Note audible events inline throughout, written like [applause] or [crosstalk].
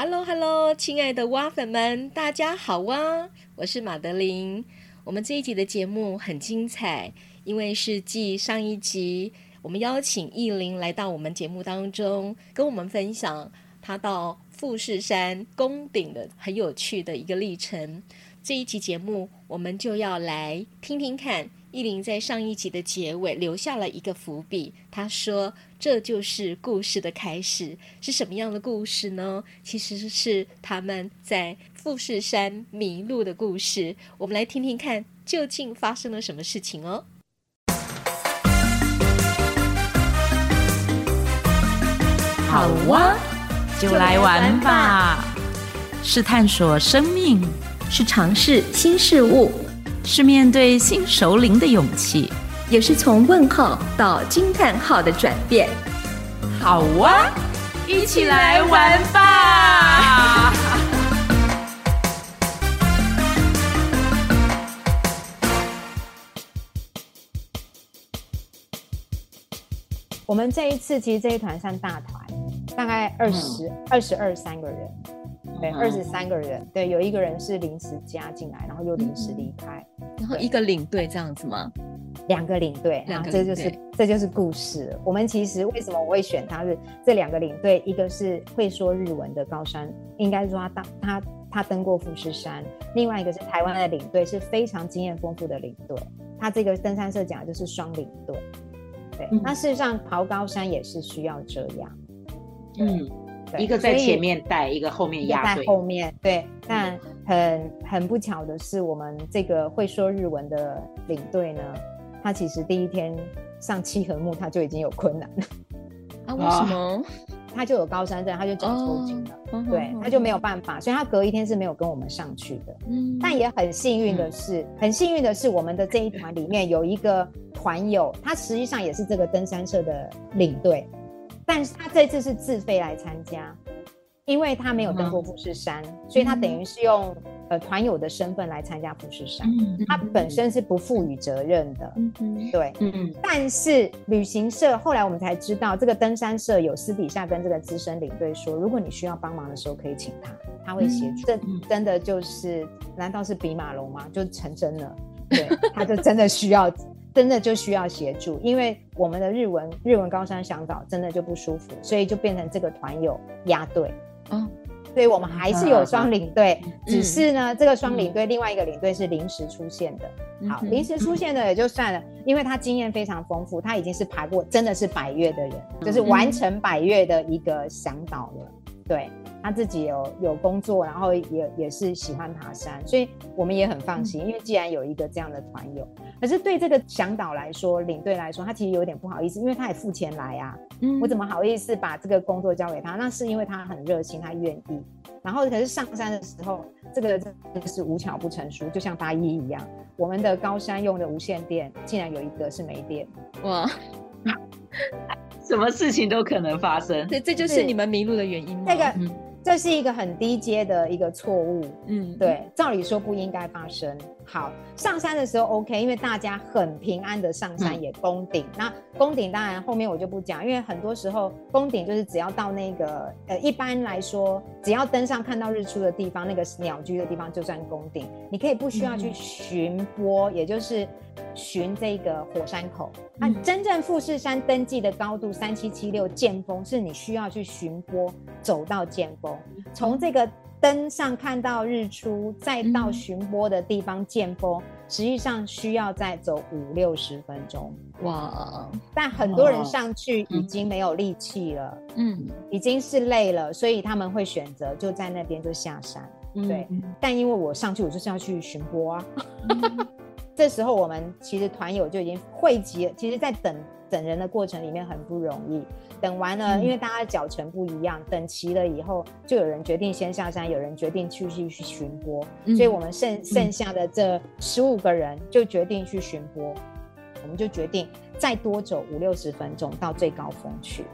Hello，Hello，亲爱的蛙粉们，大家好啊！我是马德琳。我们这一集的节目很精彩，因为是继上一集，我们邀请艺玲来到我们节目当中，跟我们分享她到富士山宫顶的很有趣的一个历程。这一集节目，我们就要来听听看。艺玲在上一集的结尾留下了一个伏笔，她说：“这就是故事的开始，是什么样的故事呢？其实是他们在富士山迷路的故事。我们来听听看，究竟发生了什么事情哦。”好哇，就来玩吧！是探索生命，是尝试新事物。是面对新首领的勇气，也是从问号到惊叹号的转变。好哇，一起来玩吧！[laughs] 我们这一次其实这一团算大团，大概二十二十二三个人。对，二十三个人，对，有一个人是临时加进来，然后又临时离开，然后一个领队这样子吗？两个领队，两个，这就是这就是故事。我们其实为什么我会选他是这两个领队，一个是会说日文的高山，应该说他当他他登过富士山，另外一个是台湾的领队，是非常经验丰富的领队。他这个登山社讲的就是双领队，对，那事实上跑高山也是需要这样，嗯。一个在前面带，一个后面压在后面。对，但很很不巧的是，我们这个会说日文的领队呢，他其实第一天上七合目他就已经有困难了。啊？为什么？[laughs] 他就有高山症，他就脚抽筋了。哦、对，他就没有办法，所以他隔一天是没有跟我们上去的。嗯。但也很幸运的是，嗯、很幸运的是，我们的这一团里面有一个团友，他实际上也是这个登山社的领队。但是他这次是自费来参加，因为他没有登过富士山，嗯、所以他等于是用呃团友的身份来参加富士山。嗯、他本身是不负予责任的，嗯、对。嗯、但是旅行社后来我们才知道，这个登山社有私底下跟这个资深领队说，如果你需要帮忙的时候，可以请他，他会协助。嗯、这真的就是，难道是比马龙吗？就成真了，对，他就真的需要。真的就需要协助，因为我们的日文日文高山向导真的就不舒服，所以就变成这个团友压队。嗯、哦，所以我们还是有双领队，嗯、只是呢，这个双领队另外一个领队是临时出现的。嗯、好，临时出现的也就算了，因为他经验非常丰富，他已经是爬过真的是百越的人，就是完成百越的一个向导了。对，他自己有有工作，然后也也是喜欢爬山，所以我们也很放心，因为既然有一个这样的团友。可是对这个向导来说，领队来说，他其实有点不好意思，因为他也付钱来啊，嗯，我怎么好意思把这个工作交给他？那是因为他很热心，他愿意。然后可是上山的时候，这个真的是无巧不成书，就像八一一样，我们的高山用的无线电竟然有一个是没电，哇，[laughs] 什么事情都可能发生。对这就是你们迷路的原因吗？那个。嗯这是一个很低阶的一个错误，嗯，对，照理说不应该发生。好，上山的时候 OK，因为大家很平安的上山也攻顶。嗯、那攻顶当然后面我就不讲，因为很多时候攻顶就是只要到那个呃，一般来说只要登上看到日出的地方，那个鸟居的地方就算攻顶，你可以不需要去寻坡，嗯、也就是。寻这个火山口，那真正富士山登记的高度三七七六剑峰，是你需要去寻坡走到剑峰，从这个登上看到日出，再到巡波的地方见波，实际上需要再走五六十分钟。哇！但很多人上去已经没有力气了，嗯，已经是累了，所以他们会选择就在那边就下山。对，嗯、但因为我上去，我就是要去巡波啊。这时候我们其实团友就已经汇集了。其实，在等等人的过程里面很不容易。等完了，因为大家脚程不一样，等齐了以后，就有人决定先下山，有人决定继续去寻播。所以我们剩剩下的这十五个人就决定去寻坡。我们就决定再多走五六十分钟到最高峰去。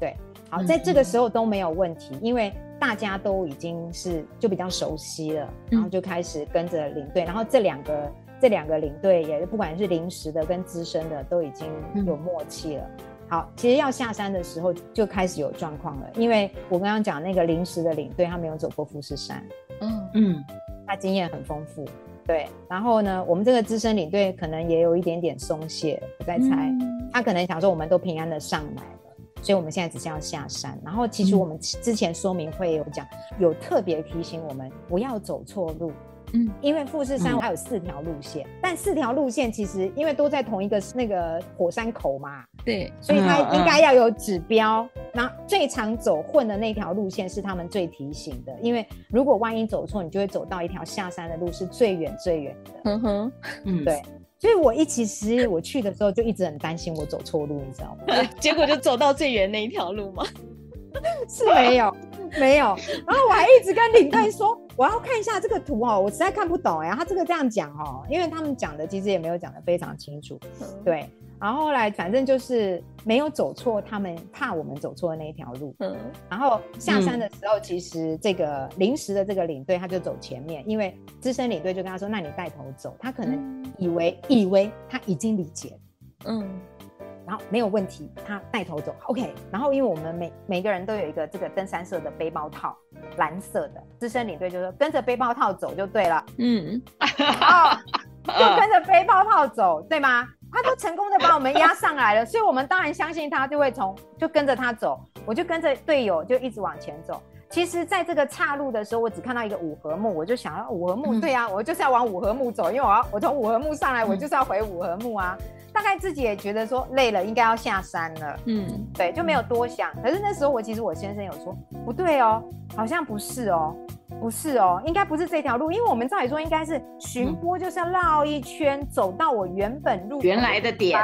对，好，在这个时候都没有问题，因为大家都已经是就比较熟悉了，然后就开始跟着领队，然后这两个。这两个领队也不管是临时的跟资深的都已经有默契了。好，其实要下山的时候就开始有状况了，因为我刚刚讲那个临时的领队他没有走过富士山，嗯嗯，他经验很丰富，对。然后呢，我们这个资深领队可能也有一点点松懈，我在猜，嗯、他可能想说我们都平安的上来了，所以我们现在只是要下山。然后其实我们之前说明会有讲，嗯、有特别提醒我们不要走错路。嗯，因为富士山还有四条路线，嗯、但四条路线其实因为都在同一个那个火山口嘛，对，所以它应该要有指标。那、最常走混的那条路线是他们最提醒的，因为如果万一走错，你就会走到一条下山的路，是最远最远的。嗯哼，嗯，对。所以我一其实我去的时候就一直很担心我走错路，你知道吗？[laughs] 结果就走到最远那一条路吗？[laughs] 是没有，没有。然后我还一直跟领队说，我要看一下这个图哦，我实在看不懂哎。他这个这样讲哦，因为他们讲的其实也没有讲的非常清楚。对。然后后来反正就是没有走错，他们怕我们走错的那一条路。嗯。然后下山的时候，其实这个临时的这个领队他就走前面，因为资深领队就跟他说：“那你带头走。”他可能以为以为他已经理解。嗯。然后没有问题，他带头走，OK。然后因为我们每每个人都有一个这个登山社的背包套，蓝色的，资深领队就说跟着背包套走就对了，嗯，哦，就跟着背包套走，对吗？他都成功的把我们压上来了，所以我们当然相信他，就会从就跟着他走，我就跟着队友就一直往前走。其实，在这个岔路的时候，我只看到一个五合目，我就想要五合目，对啊，我就是要往五合目走，因为我要我从五合目上来，我就是要回五合目啊。大概自己也觉得说累了，应该要下山了。嗯，对，就没有多想。可是那时候我其实我先生有说不对哦，好像不是哦，不是哦，应该不是这条路，因为我们照理说应该是巡波，就是要绕一圈、嗯、走到我原本路原来的点，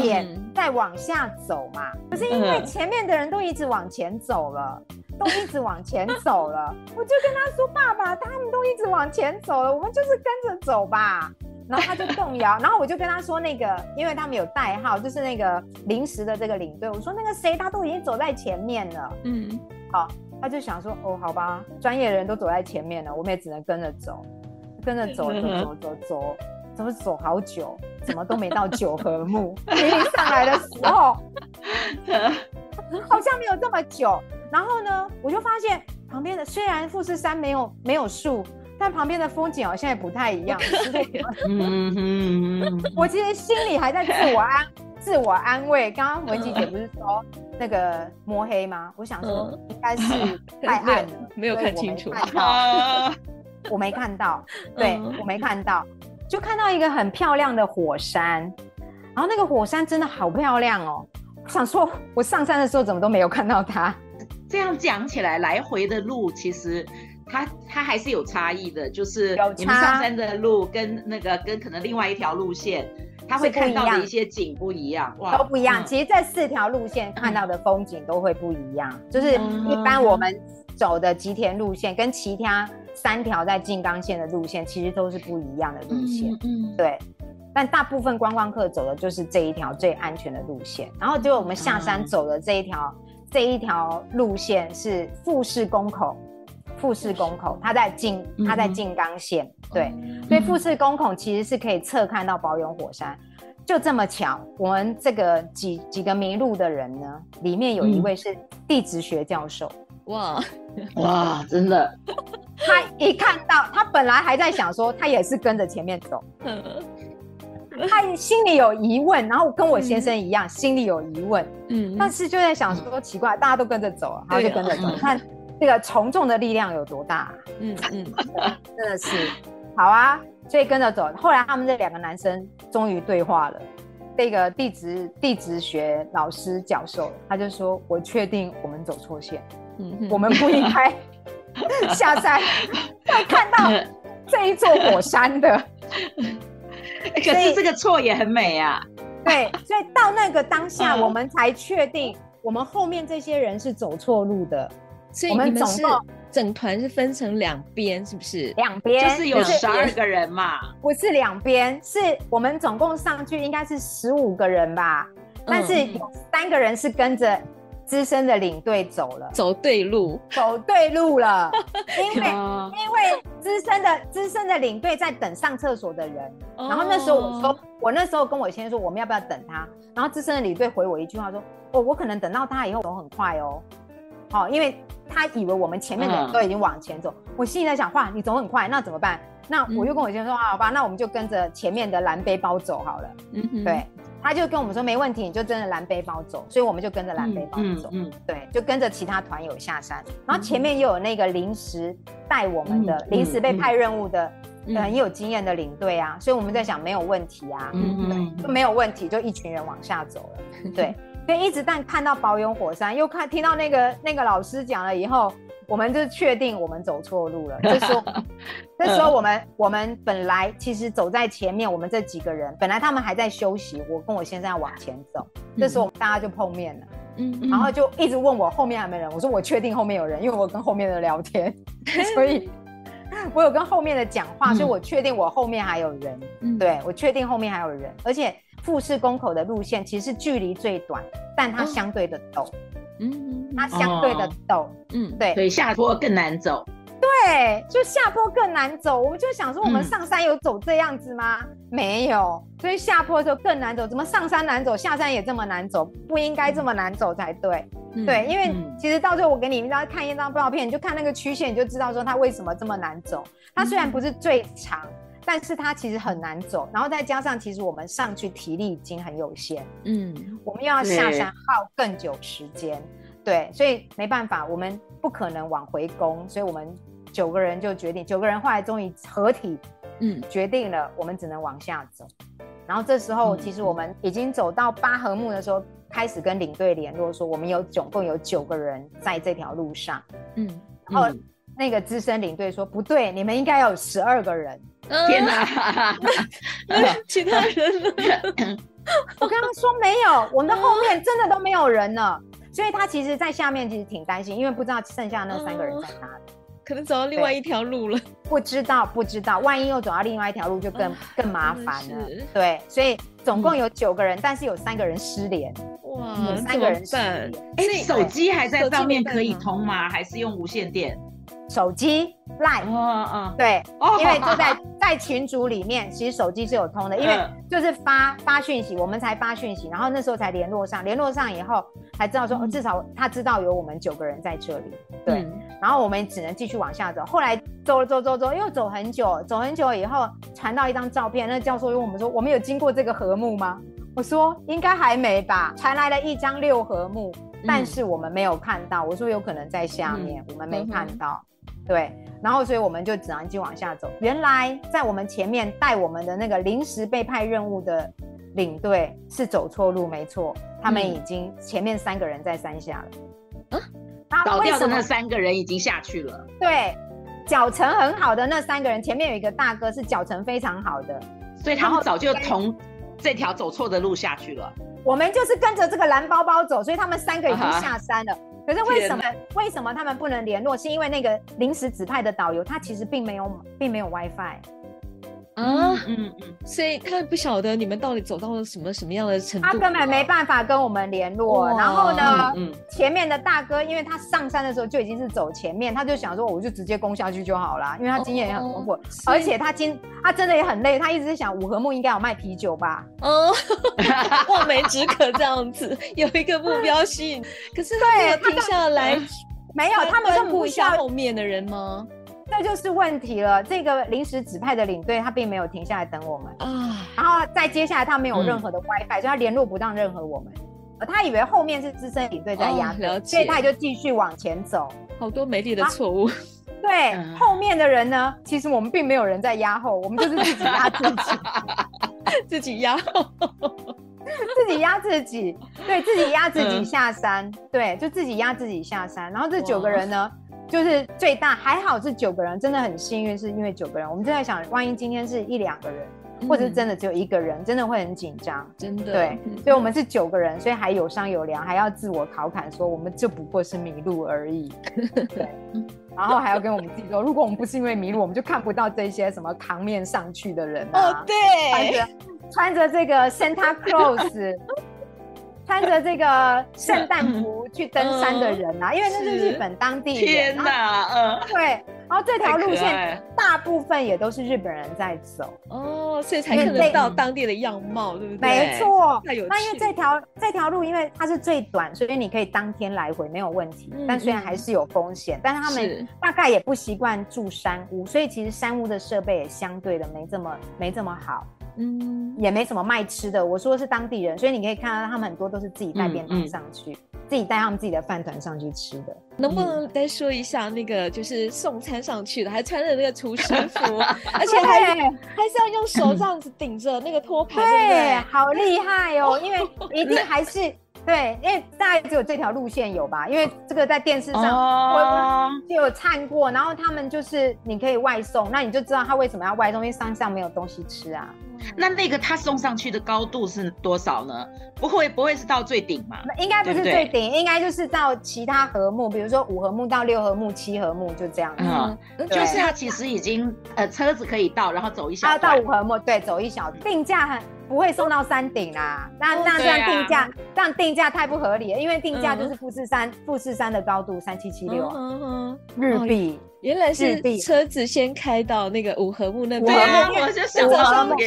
点、嗯、再往下走嘛。可是因为前面的人都一直往前走了，都一直往前走了，[laughs] 我就跟他说：“爸爸，他们都一直往前走了，我们就是跟着走吧。”然后他就动摇，[laughs] 然后我就跟他说那个，因为他们有代号，就是那个临时的这个领队。我说那个谁，他都已经走在前面了。嗯，好，他就想说，哦，好吧，专业的人都走在前面了，我们也只能跟着走，跟着走，走走走走，怎么走好久，怎么都没到九合目。明明上来的时候，好像没有这么久。然后呢，我就发现旁边的虽然富士山没有没有树。但旁边的风景好像也不太一样。[laughs] 我其实心里还在自我安自我安慰。刚刚文琪姐不是说那个摸黑吗？[laughs] 我想说应该是太暗了，[laughs] 没有看清楚。我没看到，[laughs] 对，我没看到，就看到一个很漂亮的火山。然后那个火山真的好漂亮哦！我想说，我上山的时候怎么都没有看到它。这样讲起来，来回的路其实。它它还是有差异的，就是你们上山的路跟那个跟可能另外一条路线，它会看到的一些景不一样，哇，都不一样。嗯、其实这四条路线看到的风景都会不一样，嗯、就是一般我们走的吉田路线跟其他三条在静冈县的路线其实都是不一样的路线，嗯，嗯对。但大部分观光客走的就是这一条最安全的路线，然后就我们下山走的这一条、嗯、这一条路线是富士宫口。富士宫口，它在静，它在静冈县，嗯、对，所以富士宫孔其实是可以侧看到保永火山。就这么巧，我们这个几几个迷路的人呢，里面有一位是地质学教授，哇。[laughs] 哇，真的，他一看到，他本来还在想说，他也是跟着前面走，[laughs] 他心里有疑问，然后跟我先生一样，嗯、心里有疑问，嗯，但是就在想说，奇怪，大家都跟着走，然后就跟着走，[laughs] 看。这个从众的力量有多大啊？嗯嗯，真的是好啊，所以跟着走。后来他们这两个男生终于对话了。这个地质地质学老师教授他就说：“我确定我们走错线，嗯，我们不应该 [laughs] 下山会看到 [laughs] 这一座火山的。[laughs] 可是这个错也很美啊。对，所以到那个当下，我们才确定我们后面这些人是走错路的。”所以你们是整团是分成两边，是不是？两边就是有十二个人嘛？不是两边，是我们总共上去应该是十五个人吧？嗯、但是有三个人是跟着资深的领队走了，走对路，走对路了。[laughs] 因为因为资深的资深的领队在等上厕所的人，然后那时候我说，我那时候跟我先生说我们要不要等他，然后资深的领队回我一句话说，哦，我可能等到他以后走很快哦，好，因为他以为我们前面的人都已经往前走，我心里在想，哇，你走很快，那怎么办？那我就跟我先生说，好吧，那我们就跟着前面的蓝背包走好了，嗯，对。他就跟我们说没问题，你就跟着蓝背包走，所以我们就跟着蓝背包走，嗯，嗯。嗯对，就跟着其他团友下山，然后前面又有那个临时带我们的、临、嗯、时被派任务的、嗯、很有经验的领队啊，所以我们在想没有问题啊，嗯。对，就没有问题，就一群人往下走了，对，[laughs] 所以一直但看到保永火山，又看听到那个那个老师讲了以后。我们就确定我们走错路了。这时候，这时候我们我们本来其实走在前面，我们这几个人本来他们还在休息，我跟我先生要往前走。这时候我们大家就碰面了，嗯，然后就一直问我后面还没人。我说我确定后面有人，因为我跟后面的聊天，[laughs] 所以我有跟后面的讲话，所以我确定我后面还有人。嗯，对，我确定后面还有人，而且富士宫口的路线其实距离最短，但它相对的陡。嗯，它相对的陡，嗯，对，所以下坡更难走，对，就下坡更难走。我们就想说，我们上山有走这样子吗？嗯、没有，所以下坡的时候更难走。怎么上山难走，下山也这么难走？不应该这么难走才对，嗯、对，因为其实到最后我给你们大家看一张照片，你就看那个曲线，你就知道说它为什么这么难走。它虽然不是最长。但是它其实很难走，然后再加上其实我们上去体力已经很有限，嗯，我们又要下山耗更久时间，对，所以没办法，我们不可能往回攻，所以我们九个人就决定，九个人后来终于合体，嗯，决定了我们只能往下走。然后这时候其实我们已经走到八合目的时候，开始跟领队联络说，我们有总共有九个人在这条路上，嗯，然后那个资深领队说不对，你们应该有十二个人。天哪！[laughs] 其他人呢？[laughs] 我跟他们说没有，我们的后面真的都没有人了。所以他其实，在下面其实挺担心，因为不知道剩下那三个人在哪里，可能走到另外一条路了。[laughs] 不知道，不知道，万一又走到另外一条路，就更更麻烦了。对，所以总共有九个人，但是有三个人失联。哇，有三个人失联。哎，手机还在上面可以通吗？还是用无线电？手机 Line，嗯嗯，对，因为就在在群组里面，其实手机是有通的，因为就是发发讯息，我们才发讯息，然后那时候才联络上，联络上以后才知道说，至少他知道有我们九个人在这里，对，然后我们只能继续往下走，后来走了走走走，又走很久，走很久以后传到一张照片，那教授问我们说，我们有经过这个合目吗？我说应该还没吧，传来了一张六合目，但是我们没有看到，我说有可能在下面，我们没看到。对，然后所以我们就只能继续往下走。原来在我们前面带我们的那个临时被派任务的领队是走错路，没错，他们已经前面三个人在山下了。啊，倒掉的那三个人已经下去了。对，脚程很好的那三个人，前面有一个大哥是脚程非常好的，所以他们早就从这条走错的路下去了。我们就是跟着这个蓝包包走，所以他们三个已经下山了。Uh huh. 可是为什么为什么他们不能联络？是因为那个临时指派的导游他其实并没有并没有 WiFi 啊，嗯嗯，所以他不晓得你们到底走到了什么什么样的程度，他根本没办法跟我们联络。然后呢，嗯嗯、前面的大哥，因为他上山的时候就已经是走前面，他就想说，我就直接攻下去就好了，因为他经验也很丰富，哦、而且他今他真的也很累，他一直在想五合目应该有卖啤酒吧？哦，望梅止渴这样子，[laughs] 有一个目标性。可是他没有停下来，没有，他们就不需要后面的人吗？这就是问题了。这个临时指派的领队，他并没有停下来等我们啊。然后再接下来，他没有任何的 WiFi，、嗯、所以他联络不到任何我们。他以为后面是资深领队在压队，哦、所以他也就继续往前走。好多美丽的错误。啊、[laughs] 对，嗯、后面的人呢？其实我们并没有人在压后，我们就是自己压自己，[laughs] 自己压后，自己压自己，对自己压自己下山，嗯、对，就自己压自己下山。然后这九个人呢？就是最大还好是九个人，真的很幸运，是因为九个人。我们正在想，万一今天是一两个人，嗯、或者是真的只有一个人，真的会很紧张。真的，对，嗯、所以我们是九个人，所以还有商有量，还要自我考侃说，我们就不过是迷路而已。[laughs] 对，然后还要跟我们自己说，如果我们不是因为迷路，我们就看不到这些什么扛面上去的人啊。哦，对，穿着穿着这个 Santa [laughs] Claus。穿着这个圣诞服去登山的人啊，因为那是日本当地人。天哪，嗯，对。然后这条路线大部分也都是日本人在走哦，所以才看得到当地的样貌，对不对？没错。那因为这条这条路，因为它是最短，所以你可以当天来回没有问题。嗯、但虽然还是有风险，嗯、但是他们大概也不习惯住山屋，所以其实山屋的设备也相对的没这么没这么好。嗯，也没什么卖吃的。我说的是当地人，所以你可以看到他们很多都是自己带便当上去。嗯嗯自己带他们自己的饭团上去吃的，能不能再说一下那个就是送餐上去的，还穿着那个厨师服，[laughs] 而且还还是要用手这样子顶着那个托盘，对，好厉害哦！[laughs] 因为一定还是对，因为大概只有这条路线有吧？因为这个在电视上我就有看过，然后他们就是你可以外送，那你就知道他为什么要外送，因为山上没有东西吃啊。那那个他送上去的高度是多少呢？不会不会是到最顶吗？应该不是最顶，应该就是到其他合目，比如说五合目到六合目、七合目就这样。嗯，就是他其实已经呃车子可以到，然后走一小。到五合目，对，走一小。定价很不会送到山顶啊，那那这样定价这样定价太不合理了，因为定价就是富士山富士山的高度三七七六日币。原来是车子先开到那个五合目那边，对啊，我就想上去。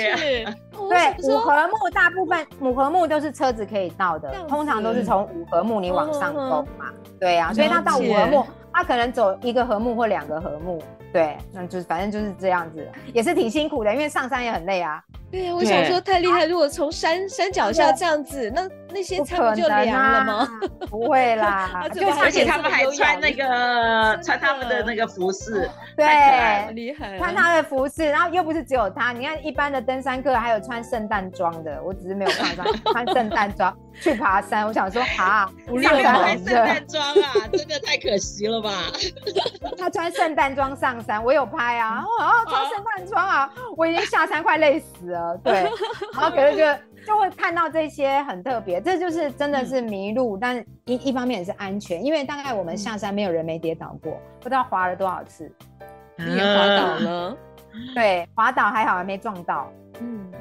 对，五合目大部分五合目都是车子可以到的，通常都是从五合目你往上走嘛。对啊，所以他到五合目，他可能走一个合目或两个合目。对，那就是反正就是这样子，也是挺辛苦的，因为上山也很累啊。对呀，我想说太厉害，如果从山山脚下这样子，那。那些餐不就凉了吗？不会啦，[laughs] 就而且他们还穿那个 [laughs] 穿他们的那个服饰，对，厉害，穿他的服饰，然后又不是只有他，你看一般的登山客还有穿圣诞装的，我只是没有看到 [laughs] 穿圣诞装去爬山，我想说啊，不要穿圣诞装啊，真的太可惜了吧？他穿圣诞装上山，我有拍啊，然后穿圣诞装啊，我已经下山快累死了，[laughs] 对，然后可是就。就会看到这些很特别，这就是真的是迷路，嗯、但一一方面也是安全，因为大概我们下山没有人没跌倒过，嗯、不知道滑了多少次，你也滑倒了，对，滑倒还好还没撞到，嗯，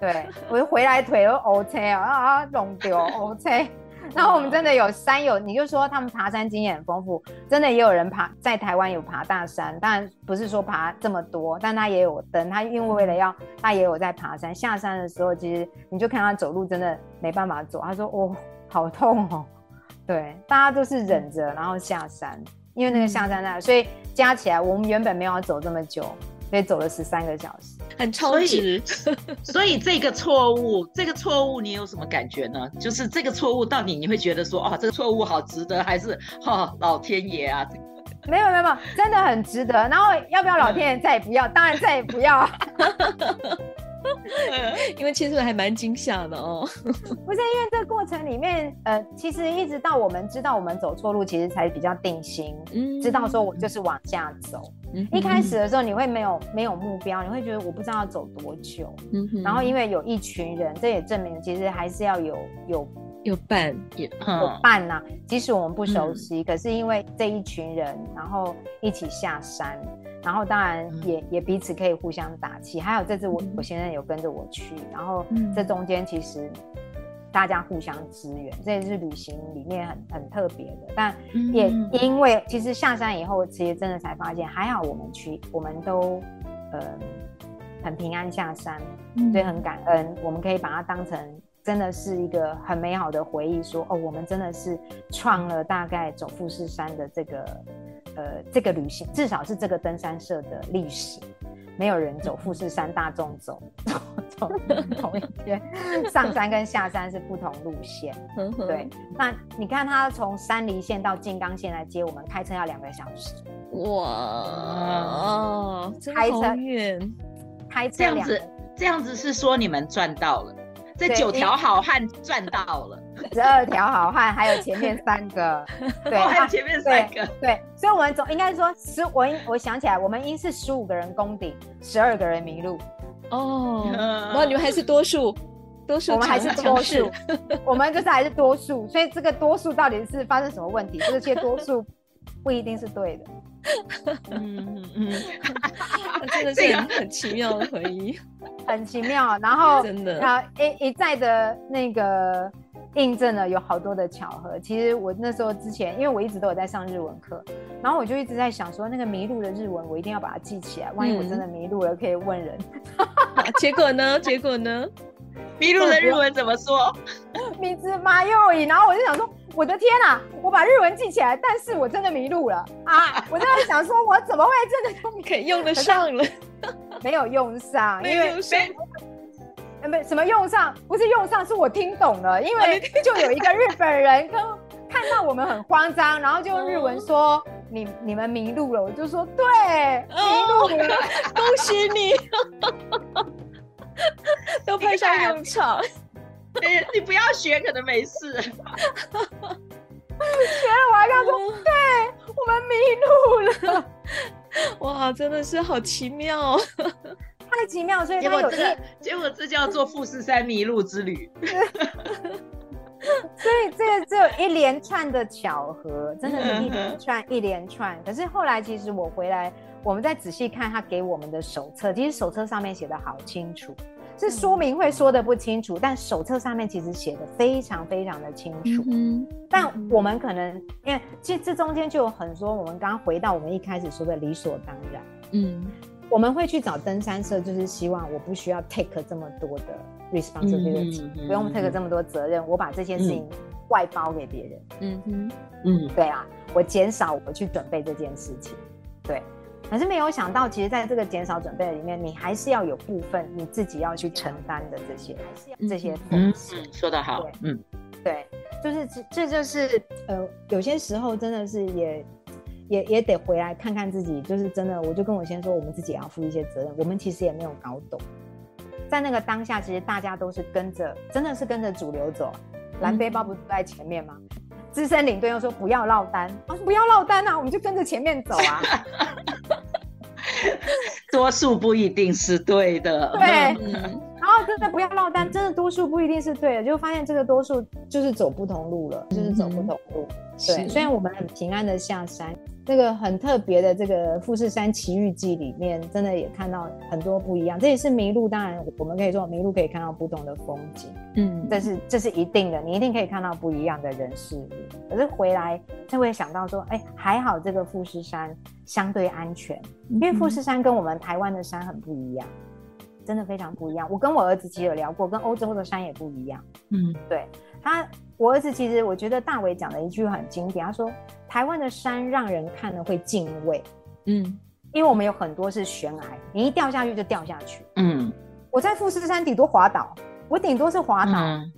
对，我就回来腿都 OK 啊啊，弄丢 OK。[laughs] 然后我们真的有山友，你就说他们爬山经验很丰富，真的也有人爬在台湾有爬大山，当然不是说爬这么多，但他也有登，他因为为了要他也有在爬山，下山的时候其实你就看他走路真的没办法走，他说哦好痛哦，[laughs] 对，大家都是忍着然后下山，因为那个下山那，所以加起来我们原本没有要走这么久。所以走了十三个小时，很超值。[laughs] [laughs] 所以这个错误，这个错误你有什么感觉呢？就是这个错误到底你会觉得说，哦，这个错误好值得，还是哦，老天爷啊？没有没有没有，真的很值得。然后要不要老天爷再也不要？当然再也不要。[laughs] 因为其实还蛮惊吓的哦，不是因为这个过程里面，呃，其实一直到我们知道我们走错路，其实才比较定心，嗯，知道说我就是往下走。嗯、一开始的时候你会没有没有目标，你会觉得我不知道要走多久，嗯哼，然后因为有一群人，这也证明其实还是要有有有伴，有伴呐、啊。即使我们不熟悉，嗯、可是因为这一群人，然后一起下山。然后当然也也彼此可以互相打气，还有这次我我先生有跟着我去，然后这中间其实大家互相支援，这也是旅行里面很很特别的。但也因为其实下山以后，其实真的才发现，还好我们去，我们都呃很平安下山，所以很感恩，我们可以把它当成真的是一个很美好的回忆，说哦，我们真的是创了大概走富士山的这个。呃，这个旅行至少是这个登山社的历史，没有人走富士山，大众走走 [laughs] 同一天，上山跟下山是不同路线。对，那你看他从山梨县到静冈县来接我们，开车要两个小时。哇，哦，开车远，开车这样子，这样子是说你们赚到了。这九条好汉赚到了，十二条好汉，还有前面三个，[laughs] 对，还有前面三个，对，所以我们总应该说十，我我想起来，我们应是十五个人攻顶，十二个人迷路，哦，然后你们还是多数，多数，我们还是多数，[laughs] 我们就是还是多数，所以这个多数到底是发生什么问题？这些多数不一定是对的，[laughs] 嗯嗯嗯，真的是很奇妙的回忆。很奇妙，然后真的，然后一一再的那个印证了有好多的巧合。其实我那时候之前，因为我一直都有在上日文课，然后我就一直在想说，那个迷路的日文我一定要把它记起来，万一我真的迷路了，可以问人。嗯、[laughs] 结果呢？结果呢？迷路的日文怎么说？迷之马又伊。然后我就想说，我的天啊，我把日文记起来，但是我真的迷路了啊！我就在想说，我怎么会真的都 [laughs] 可以用得上了？[laughs] 没有用上，没有没什么用上，不是用上，是我听懂了，因为就有一个日本人跟看到我们很慌张，然后就用日文说：“你你们迷路了。”我就说：“对，迷路了，哦、恭喜你，[laughs] 都派上用场。你你不要学，可能没事。学了我还跟他说：“哦、对，我们迷路了。”哇，真的是好奇妙。太奇妙，所以他有这个，结果这叫做富士山迷路之旅。[laughs] [laughs] 所以这个只有一连串的巧合，真的是一连串一连串。可是后来其实我回来，我们再仔细看他给我们的手册，其实手册上面写的好清楚，是说明会说的不清楚，但手册上面其实写的非常非常的清楚。嗯，但我们可能因为其实这中间就有很多，我们刚刚回到我们一开始说的理所当然。嗯。我们会去找登山社，就是希望我不需要 take 这么多的 responsibility，嗯嗯嗯、不用 take 这么多责任，我把这些事情外包给别人。嗯哼，嗯，对啊，我减少我去准备这件事情，对。可是没有想到，其实在这个减少准备的里面，你还是要有部分你自己要去承担的这些，还是要这些风险。嗯，说得好。嗯，对，就是这，这就是呃，有些时候真的是也。也也得回来看看自己，就是真的，我就跟我先说，我们自己也要负一些责任。我们其实也没有搞懂，在那个当下，其实大家都是跟着，真的是跟着主流走。蓝背包不是在前面吗？资深领队又说不要落单，啊，不要落单啊，我们就跟着前面走啊。[laughs] 多数不一定是对的。对，然后真的不要落单，真的多数不一定是对的，就发现这个多数就是走不同路了，就是走不同路。对，虽然我们很平安的下山。这个很特别的这个富士山奇遇记里面，真的也看到很多不一样。这也是迷路，当然我们可以说迷路可以看到不同的风景，嗯，这是这是一定的，你一定可以看到不一样的人事物。可是回来就会想到说，哎，还好这个富士山相对安全，因为富士山跟我们台湾的山很不一样，真的非常不一样。我跟我儿子其实有聊过，跟欧洲的山也不一样，嗯，对他。我儿子其实，我觉得大伟讲的一句很经典，他说：“台湾的山让人看了会敬畏，嗯，因为我们有很多是悬崖，你一掉下去就掉下去，嗯，我在富士山顶多滑倒，我顶多是滑倒，嗯、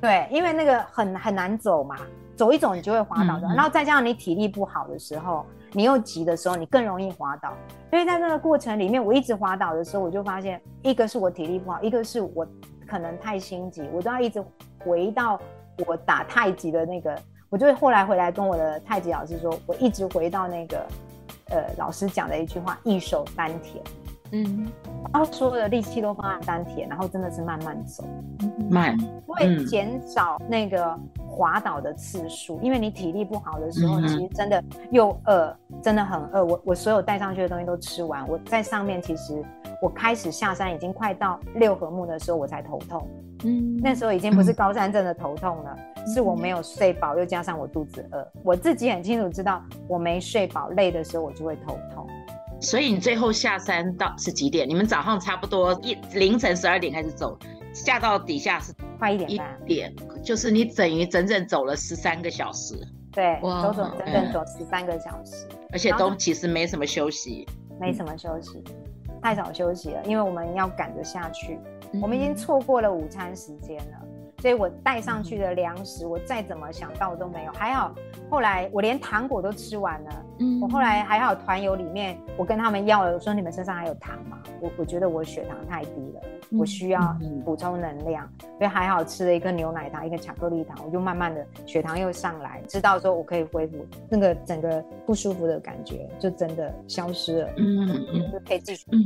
对，因为那个很很难走嘛，走一走你就会滑倒的，嗯、然后再加上你体力不好的时候，你又急的时候，你更容易滑倒，所以在那个过程里面，我一直滑倒的时候，我就发现，一个是我体力不好，一个是我可能太心急，我都要一直回到。”我打太极的那个，我就会后来回来跟我的太极老师说，我一直回到那个，呃，老师讲的一句话：一手丹田，嗯，然后所有的力气都放在丹田，然后真的是慢慢走，慢，会减少那个滑倒的次数，因为你体力不好的时候，其实真的又饿，真的很饿。我我所有带上去的东西都吃完，我在上面其实我开始下山已经快到六合目的时候，我才头痛。嗯，那时候已经不是高山症的头痛了，嗯、是我没有睡饱，又加上我肚子饿。我自己很清楚知道，我没睡饱，累的时候我就会头痛。所以你最后下山到是几点？你们早上差不多一凌晨十二点开始走，下到底下是快一点半。一点，就是你等于整整走了十三个小时。对，哇走走整整走十三个小时，而且都其实没什么休息，没什么休息，太少休息了，因为我们要赶着下去。我们已经错过了午餐时间了，所以我带上去的粮食，我再怎么想到都没有。还好，后来我连糖果都吃完了。嗯，我后来还好，团友里面我跟他们要了，我说你们身上还有糖吗？我我觉得我血糖太低了，我需要补充能量，所以还好吃了一个牛奶糖，一个巧克力糖，我就慢慢的血糖又上来，知道说我可以恢复那个整个不舒服的感觉，就真的消失了。嗯嗯，就可以继续。嗯，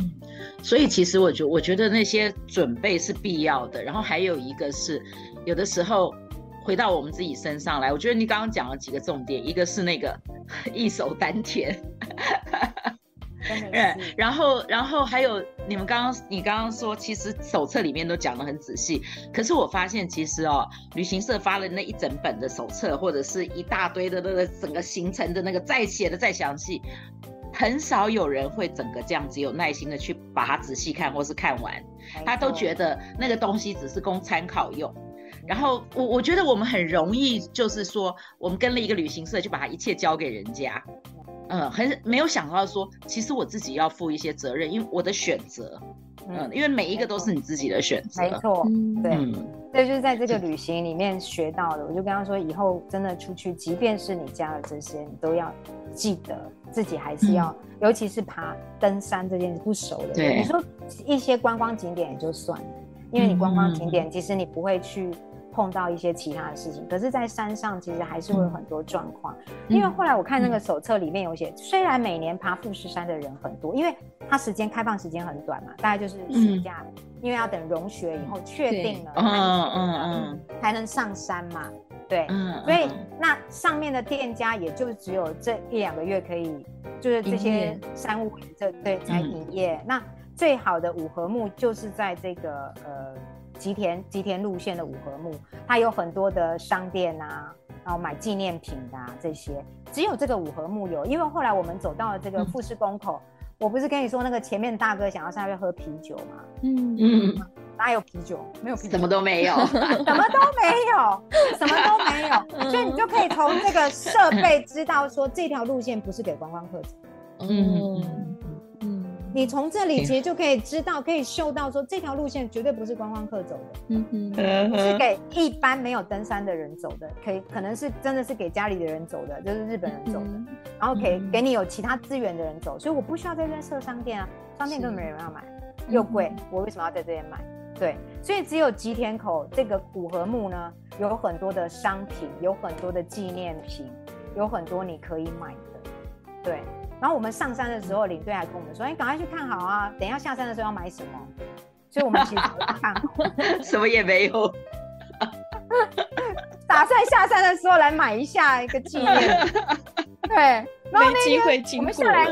所以其实我觉我觉得那些准备是必要的，然后还有一个是有的时候。回到我们自己身上来，我觉得你刚刚讲了几个重点，一个是那个 [laughs] 一手丹田 [laughs] [laughs] 嗯，然后然后还有你们刚刚你刚刚说，其实手册里面都讲得很仔细，可是我发现其实哦，旅行社发了那一整本的手册，或者是一大堆的那个整个行程的那个再写的再详细，很少有人会整个这样子有耐心的去把它仔细看或是看完，他都觉得那个东西只是供参考用。然后我我觉得我们很容易就是说，我们跟了一个旅行社就把它一切交给人家。嗯，很没有想到说，其实我自己要负一些责任，因为我的选择，嗯，因为每一个都是你自己的选择，没错，对，嗯，这就是在这个旅行里面学到的。我就跟他说，以后真的出去，即便是你加了这些，你都要记得自己还是要，尤其是爬登山这件事不熟的，对，你说一些观光景点也就算了，因为你观光景点其实你不会去。碰到一些其他的事情，可是，在山上其实还是会有很多状况。嗯、因为后来我看那个手册里面有写，嗯、虽然每年爬富士山的人很多，因为它时间开放时间很短嘛，大概就是暑假，嗯、因为要等融雪以后确定了，嗯嗯嗯，才能上山嘛。对，嗯、所以那上面的店家也就只有这一两个月可以，就是这些山屋这对才营业。嗯、那最好的五合目就是在这个呃。吉田吉田路线的五合目，它有很多的商店啊，然后买纪念品的啊这些，只有这个五合目有。因为后来我们走到了这个富士宫口，嗯、我不是跟你说那个前面大哥想要上去喝啤酒吗？嗯嗯，哪有啤酒？没有啤酒，什么都没有，[laughs] 什么都没有，[laughs] 什么都没有。所以你就可以从这个设备知道说这条路线不是给观光客走。嗯。嗯你从这里其实就可以知道，可以嗅到说这条路线绝对不是观光客走的，嗯哼，是给一般没有登山的人走的，可以可能是真的是给家里的人走的，就是日本人走的，嗯、然后给给你有其他资源的人走，所以我不需要在这边设商店啊，商店根本没人要买，又贵，我为什么要在这边买？对，所以只有吉田口这个古河木呢，有很多的商品，有很多的纪念品，有很多你可以买的，对。然后我们上山的时候，领队还跟我们说：“你赶快去看好啊，等一下下山的时候要买什么。”所以我们其实不看好，[laughs] 什么也没有，[laughs] 打算下山的时候来买一下一个纪念。对，然后那天我们下来，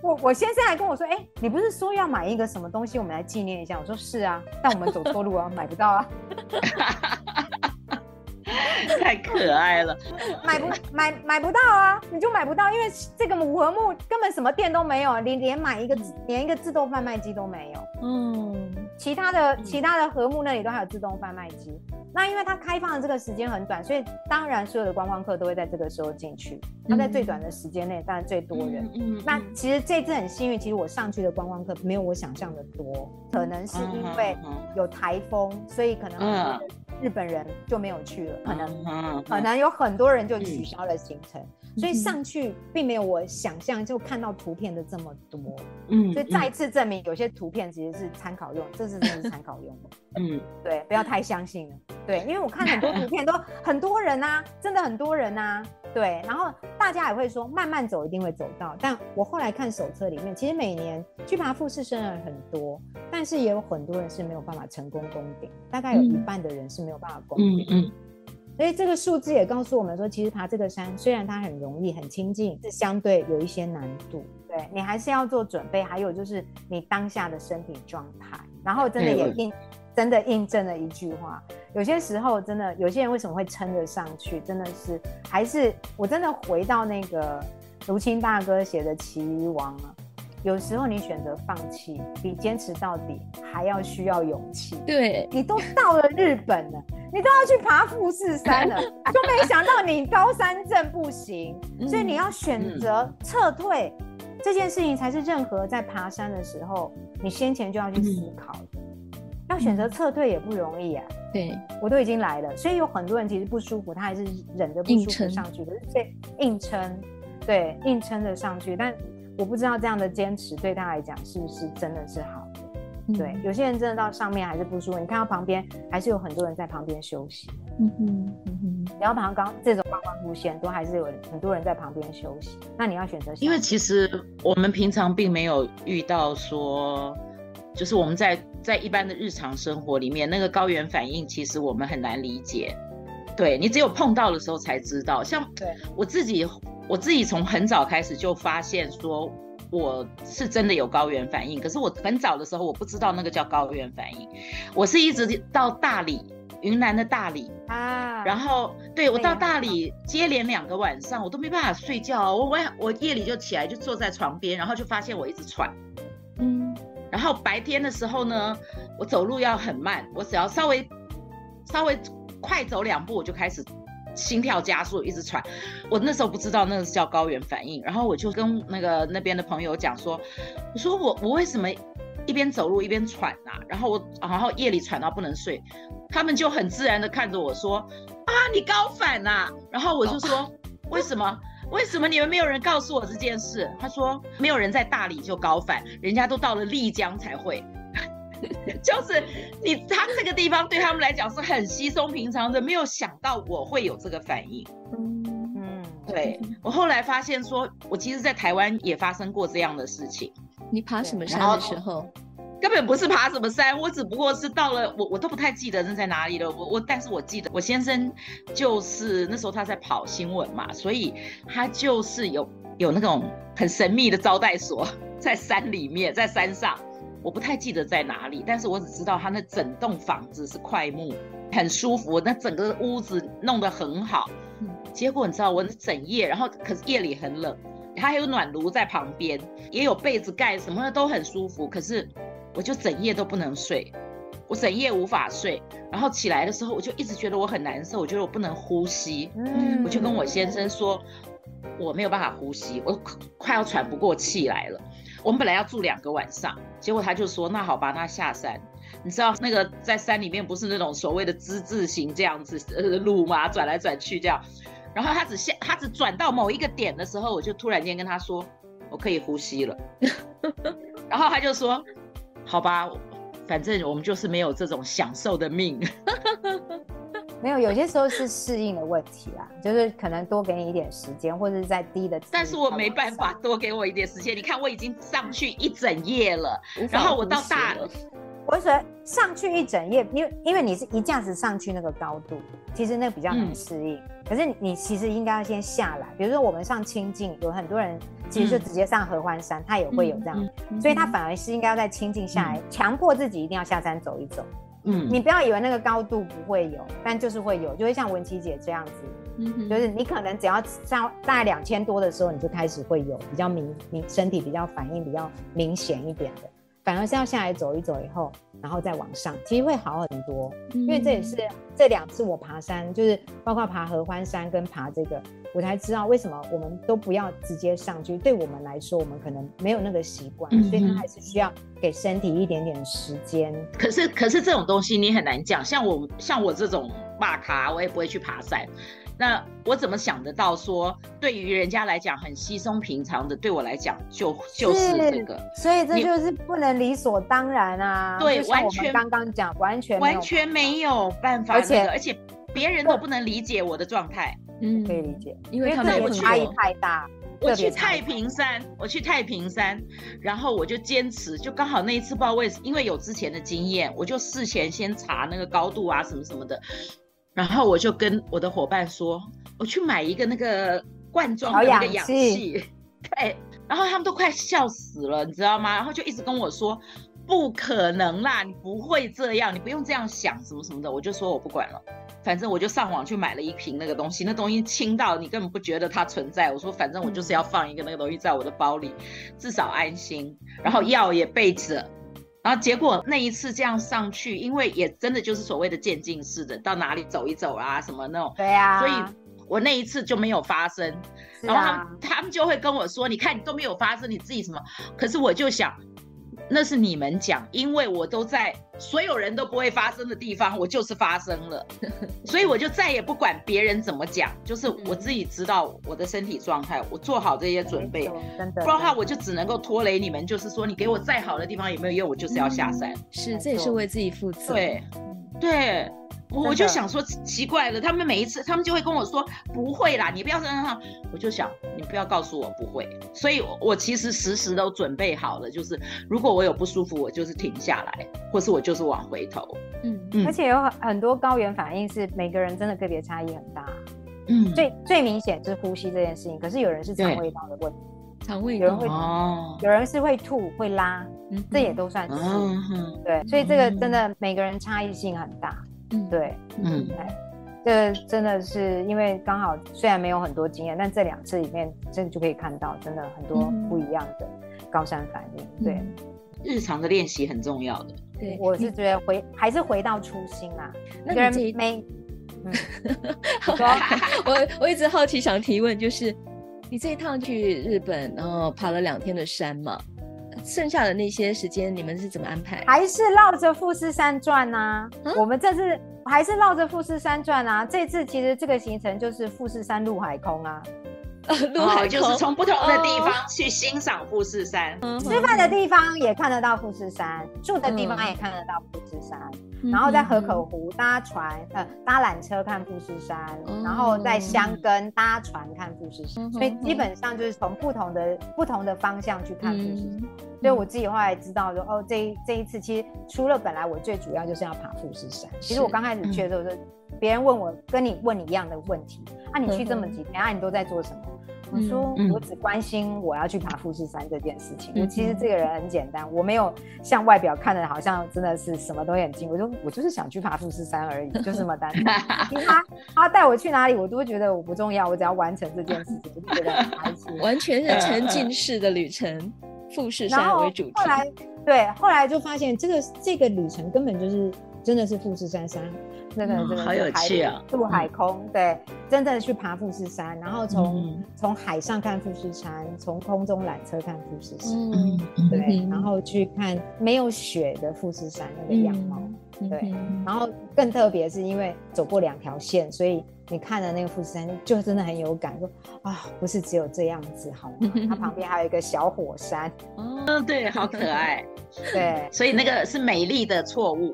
我我先生还跟我说：“哎，你不是说要买一个什么东西，我们来纪念一下？”我说：“是啊，但我们走错路啊，买不到啊。[laughs] ” [laughs] 太可爱了，买不买买不到啊？你就买不到，因为这个五合木根本什么店都没有，连连买一个连一个自动贩卖机都没有。嗯，其他的其他的和木那里都还有自动贩卖机。那因为它开放的这个时间很短，所以当然所有的观光客都会在这个时候进去。它在最短的时间内，当然最多人。嗯，那其实这次很幸运，其实我上去的观光客没有我想象的多，可能是因为有台风，所以可能。日本人就没有去了，可能可能有很多人就取消了行程，所以上去并没有我想象就看到图片的这么多。嗯，所以再一次证明有些图片其实是参考用，这是真的是参考用的。[laughs] 嗯，对，不要太相信了。对，因为我看很多图片都 [laughs] 很多人啊，真的很多人啊。对，然后大家也会说慢慢走一定会走到，但我后来看手册里面，其实每年去爬富士山的人很多，但是也有很多人是没有办法成功攻顶，大概有一半的人是没有办法攻顶。嗯嗯。所以这个数字也告诉我们说，其实爬这个山虽然它很容易、很亲近，是相对有一些难度。对，你还是要做准备，还有就是你当下的身体状态，然后真的也印。真的印证了一句话，有些时候真的，有些人为什么会撑得上去，真的是还是我真的回到那个卢青大哥写的《奇鱼王》啊，有时候你选择放弃，比坚持到底还要需要勇气。对，你都到了日本了，你都要去爬富士山了，就没想到你高山症不行，所以你要选择撤退，这件事情才是任何在爬山的时候，你先前就要去思考的。要选择撤退也不容易啊！对，我都已经来了，所以有很多人其实不舒服，他还是忍着不舒服上去的，可是对硬撑，对硬撑着上去。但我不知道这样的坚持对他来讲是不是真的是好的？嗯、对，有些人真的到上面还是不舒服，你看到旁边还是有很多人在旁边休息。嗯哼，嗯哼，然后旁刚这种观光路线都还是有很多人在旁边休息。那你要选择，因为其实我们平常并没有遇到说。就是我们在在一般的日常生活里面，那个高原反应其实我们很难理解。对，你只有碰到的时候才知道。像我自己，我自己从很早开始就发现说，我是真的有高原反应，可是我很早的时候我不知道那个叫高原反应，我是一直到大理，云南的大理啊，然后对我到大理接连两个晚上我都没办法睡觉，我我我夜里就起来就坐在床边，然后就发现我一直喘，嗯，然后白天的时候呢，我走路要很慢，我只要稍微稍微快走两步我就开始。心跳加速，一直喘。我那时候不知道那个是叫高原反应，然后我就跟那个那边的朋友讲说，我说我我为什么一边走路一边喘啊？然后我然后夜里喘到不能睡，他们就很自然的看着我说啊，你高反啊。然后我就说为什么？为什么你们没有人告诉我这件事？他说没有人在大理就高反，人家都到了丽江才会。[laughs] 就是你，他这个地方对他们来讲是很稀松平常的，没有想到我会有这个反应。嗯嗯，对，我后来发现说，我其实，在台湾也发生过这样的事情。你爬什么山的时候？根本不是爬什么山，我只不过是到了，我我都不太记得那在哪里了。我我，但是我记得我先生就是那时候他在跑新闻嘛，所以他就是有有那种很神秘的招待所 [laughs] 在山里面，在山上。我不太记得在哪里，但是我只知道他那整栋房子是块木，很舒服，那整个屋子弄得很好。结果你知道，我整夜，然后可是夜里很冷，他还有暖炉在旁边，也有被子盖，什么的都很舒服。可是我就整夜都不能睡，我整夜无法睡。然后起来的时候，我就一直觉得我很难受，我觉得我不能呼吸。嗯，我就跟我先生说，我没有办法呼吸，我快要喘不过气来了。我们本来要住两个晚上，结果他就说：“那好吧，那下山。你知道那个在山里面不是那种所谓的之字形这样子呃路吗？转来转去这样。然后他只下，他只转到某一个点的时候，我就突然间跟他说：我可以呼吸了。[laughs] 然后他就说：好吧，反正我们就是没有这种享受的命。[laughs] ”没有，有些时候是适应的问题啊，就是可能多给你一点时间，或者是在低的。但是我没办法多给我一点时间。你看我已经上去一整夜了，然后我到大，我说上去一整夜，因为因为你是一下子上去那个高度，其实那个比较难适应。嗯、可是你其实应该要先下来，比如说我们上清境，有很多人其实就直接上合欢山，嗯、他也会有这样，嗯、所以他反而是应该要在清境下来，强、嗯、迫自己一定要下山走一走。嗯，你不要以为那个高度不会有，但就是会有，就会像文琪姐这样子，嗯哼，就是你可能只要上大概两千多的时候，你就开始会有比较明明身体比较反应比较明显一点的，反而是要下来走一走以后，然后再往上，其实会好很多，因为这也是这两次我爬山，就是包括爬合欢山跟爬这个。我才知道为什么我们都不要直接上去。对我们来说，我们可能没有那个习惯，嗯、所以他还是需要给身体一点点时间。可是，可是这种东西你很难讲。像我，像我这种骂咖，我也不会去爬山。那我怎么想得到说，对于人家来讲很稀松平常的，对我来讲就就是这个。所以这就是不能理所当然啊。对，完全刚刚讲，完全完全没有办法，而且而且别人都不能理解我的状态。嗯，可以理解，因为他们差异太大。我去太平山，我去太平山，然后我就坚持，就刚好那一次不知道为什么，因为有之前的经验，我就事前先查那个高度啊什么什么的，然后我就跟我的伙伴说，我去买一个那个罐装的那个氧气，[laughs] 对，然后他们都快笑死了，你知道吗？然后就一直跟我说，不可能啦，你不会这样，你不用这样想什么什么的，我就说我不管了。反正我就上网去买了一瓶那个东西，那东西轻到你根本不觉得它存在。我说反正我就是要放一个那个东西在我的包里，至少安心。然后药也备着。然后结果那一次这样上去，因为也真的就是所谓的渐进式的，到哪里走一走啊什么那种。对呀。所以我那一次就没有发生。然后他们他们就会跟我说：“你看你都没有发生，你自己什么？”可是我就想。那是你们讲，因为我都在所有人都不会发生的地方，我就是发生了，[laughs] 所以我就再也不管别人怎么讲，就是我自己知道我的身体状态，我做好这些准备，不然的话我就只能够拖累你们，就是说你给我再好的地方也没有用，我就是要下山，嗯、是，这也是为自己负责，对，对。我就想说奇怪了，他们每一次他们就会跟我说不会啦，你不要这样。[laughs] 我就想你不要告诉我不会，所以我其实时时都准备好了，就是如果我有不舒服，我就是停下来，或是我就是往回头。嗯嗯。而且有很多高原反应是每个人真的个别差异很大。嗯。最最明显就是呼吸这件事情，可是有人是肠胃道的问题。肠胃有人会哦，有人是会吐会拉，嗯，这也都算是，嗯，对，所以这个真的每个人差异性很大，嗯，对，嗯，对，这真的是因为刚好虽然没有很多经验，但这两次里面真的就可以看到真的很多不一样的高山反应，对，日常的练习很重要的，对，我是觉得回还是回到初心啊，那你没，[laughs] [laughs] 嗯，我我一直好奇想提问就是。你这一趟去日本，然后爬了两天的山嘛，剩下的那些时间你们是怎么安排？还是绕着富士山转啊？嗯、我们这次还是绕着富士山转啊。这次其实这个行程就是富士山陆海空啊。[laughs] 陆海、哦、就是从不同的地方去欣赏富士山，哦、吃饭的地方也看得到富士山，嗯、住的地方也看得到富士山，嗯、然后在河口湖搭船，呃，搭缆车看富士山，嗯、然后在箱根搭船看富士山，嗯、所以基本上就是从不同的不同的方向去看富士山。嗯、所以我自己后来知道说，哦，这一这一次其实除了本来我最主要就是要爬富士山，其实我刚开始去的时候，就别人问我跟你问你一样的问题，啊，你去这么几天，啊，你都在做什么？我说，我只关心我要去爬富士山这件事情。我其实这个人很简单，我没有像外表看的好像真的是什么都很精。我就我就是想去爬富士山而已，就这么单纯。[laughs] 他他带我去哪里，我都会觉得我不重要，我只要完成这件事情，我就觉得很开心。完全是沉 [laughs] 浸式的旅程，富士山为主题。后来对，后来就发现这个这个旅程根本就是真的是富士山山。真的，真的好有趣啊！陆海空，对，真正的去爬富士山，然后从从海上看富士山，从空中缆车看富士山，嗯，对，然后去看没有雪的富士山那个样貌，对，然后更特别是因为走过两条线，所以你看了那个富士山就真的很有感，说啊，不是只有这样子，好吗？它旁边还有一个小火山，嗯，对，好可爱，对，所以那个是美丽的错误。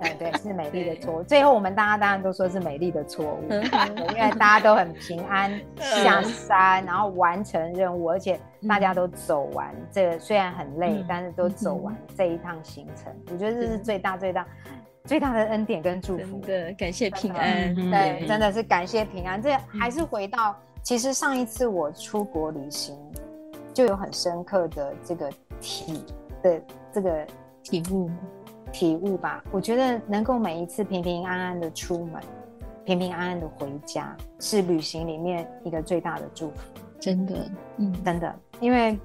对对，是美 [laughs] 丽的错误。最后我们大家当然都说是美丽的错误，因为大家都很平安 [laughs] 下山，然后完成任务，而且大家都走完。这个虽然很累，但是都走完这一趟行程。我觉得这是最大最大最大的恩典跟祝福。对，感谢平安。对，真的是感谢平安。这还是回到，其实上一次我出国旅行，就有很深刻的这个体的这个体悟。体悟吧，我觉得能够每一次平平安安的出门，平平安安的回家，是旅行里面一个最大的祝福。真的，嗯，真的，因为，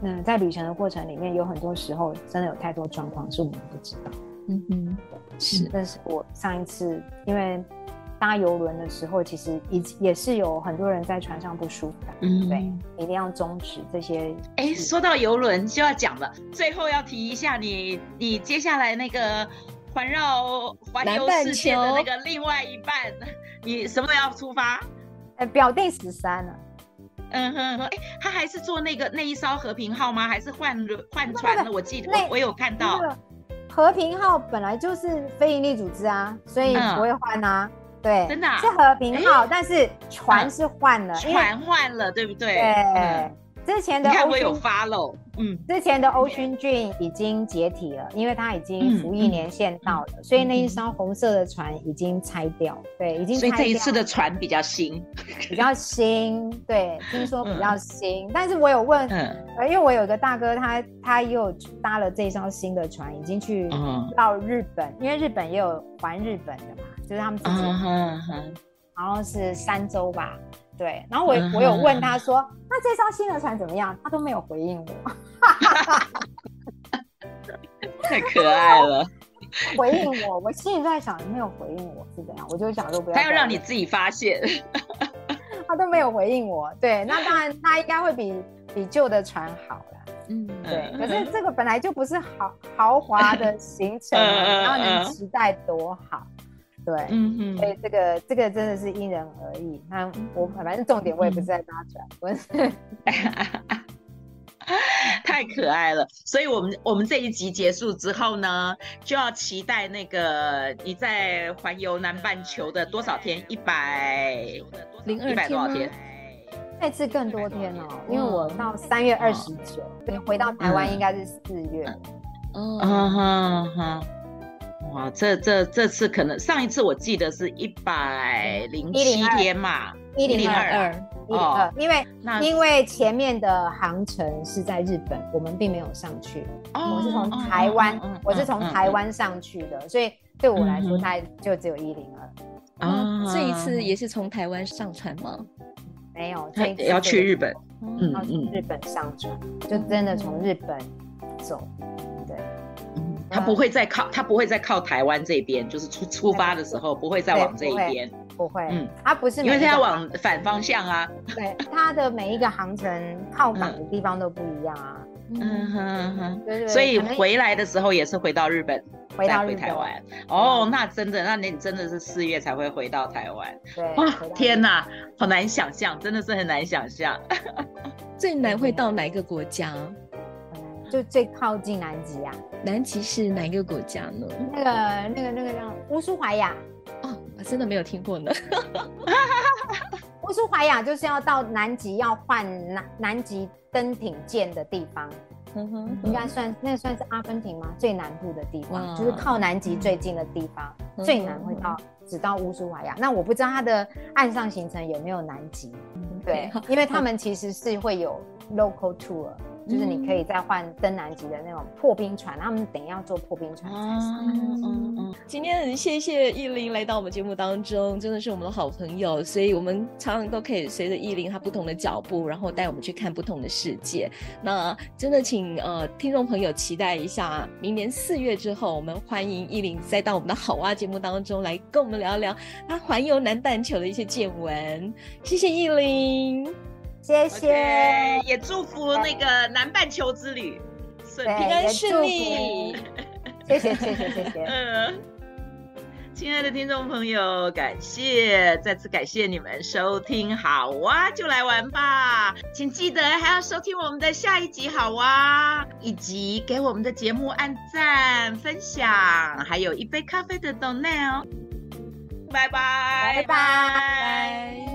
嗯，在旅程的过程里面，有很多时候真的有太多状况是我们不知道。嗯哼，是。但是我上一次因为。搭游轮的时候，其实也也是有很多人在船上不舒服的，嗯，对，一定要终止这些。哎，说到游轮就要讲了，最后要提一下你，你接下来那个环绕环游世界的那个另外一半，你什么时候要出发？呃，表弟十三了。嗯哼哼，哎，他还是坐那个那一艘和平号吗？还是换换船了？我记得我我有看到，和平号本来就是非营利组织啊，所以不会换啊。对，真的是和平号，但是船是换了，船换了，对不对？对，之前的你看我有 follow，嗯，之前的 Ocean Dream 已经解体了，因为他已经服役年限到了，所以那一艘红色的船已经拆掉，对，已经。所以这一次的船比较新，比较新，对，听说比较新。但是我有问，因为我有个大哥，他他又搭了这艘新的船，已经去到日本，因为日本也有环日本的嘛。就是他们自己，uh huh, huh. 然后是三周吧，对。然后我、uh. 我有问他说，那这艘新的船怎么样？他都没有回应我，[laughs] 太可爱了。回应我，我心里在想，你没有回应我是怎样？我就想说不要。他要让你自己发现，他都没有回应我。对，那当然他应该会比比旧的船好了。嗯，对。可是这个本来就不是豪豪华的行程，然后能期待多好。对，嗯嗯，所以这个这个真的是因人而异。那我反正重点我也不是在搭船，我是 [laughs] 太可爱了。所以我们我们这一集结束之后呢，就要期待那个你在环游南半球的多少天？一百零二一百多少天？这次更多天哦，因为我到三月二十九，你，回到台湾应该是四月。嗯哼哼。哇，这这这次可能上一次我记得是一百零七天嘛，一零二二，一零二，因为因为前面的航程是在日本，我们并没有上去。我是从台湾，我是从台湾上去的，所以对我来说，它就只有一零二。啊，这一次也是从台湾上船吗？没有，这一次要去日本，嗯，要从日本上船，就真的从日本走。对，他不会再靠，他不会再靠台湾这边，就是出出发的时候不会再往这一边。不会，嗯，他不是，因为他要往反方向啊。对，他的每一个航程靠港的地方都不一样啊。嗯哼哼，对对。所以回来的时候也是回到日本，回到回台湾。哦，那真的，那你真的是四月才会回到台湾。对。哇，天哪，好难想象，真的是很难想象。[laughs] 最难会到哪一个国家？就最靠近南极啊。南极是哪个国家呢？那个、那个、那个叫乌苏怀亚。哦，我真的没有听过呢。[laughs] 乌苏怀亚就是要到南极要换南南极登艇舰的地方，嗯哼，应该算那算是阿根廷吗？最南部的地方，就是靠南极最近的地方，嗯、最南会到只到乌苏怀亚。那我不知道它的岸上行程有没有南极，嗯、对，因为他们其实是会有 local tour。就是你可以再换登南极的那种破冰船，他们等一下要坐破冰船才上。嗯嗯嗯。今天很谢谢亿玲来到我们节目当中，真的是我们的好朋友，所以我们常常都可以随着亿玲她不同的脚步，然后带我们去看不同的世界。那真的请呃听众朋友期待一下，明年四月之后，我们欢迎亿玲再到我们的好蛙节目当中来跟我们聊聊她环游南半球的一些见闻。谢谢亿玲。谢谢，okay, 也祝福那个南半球之旅顺平安顺利。[laughs] 谢谢谢谢谢谢。嗯，亲爱的听众朋友，感谢再次感谢你们收听，好啊就来玩吧，请记得还要收听我们的下一集好啊，以及给我们的节目按赞、分享，还有一杯咖啡的 donate 哦。拜拜拜拜。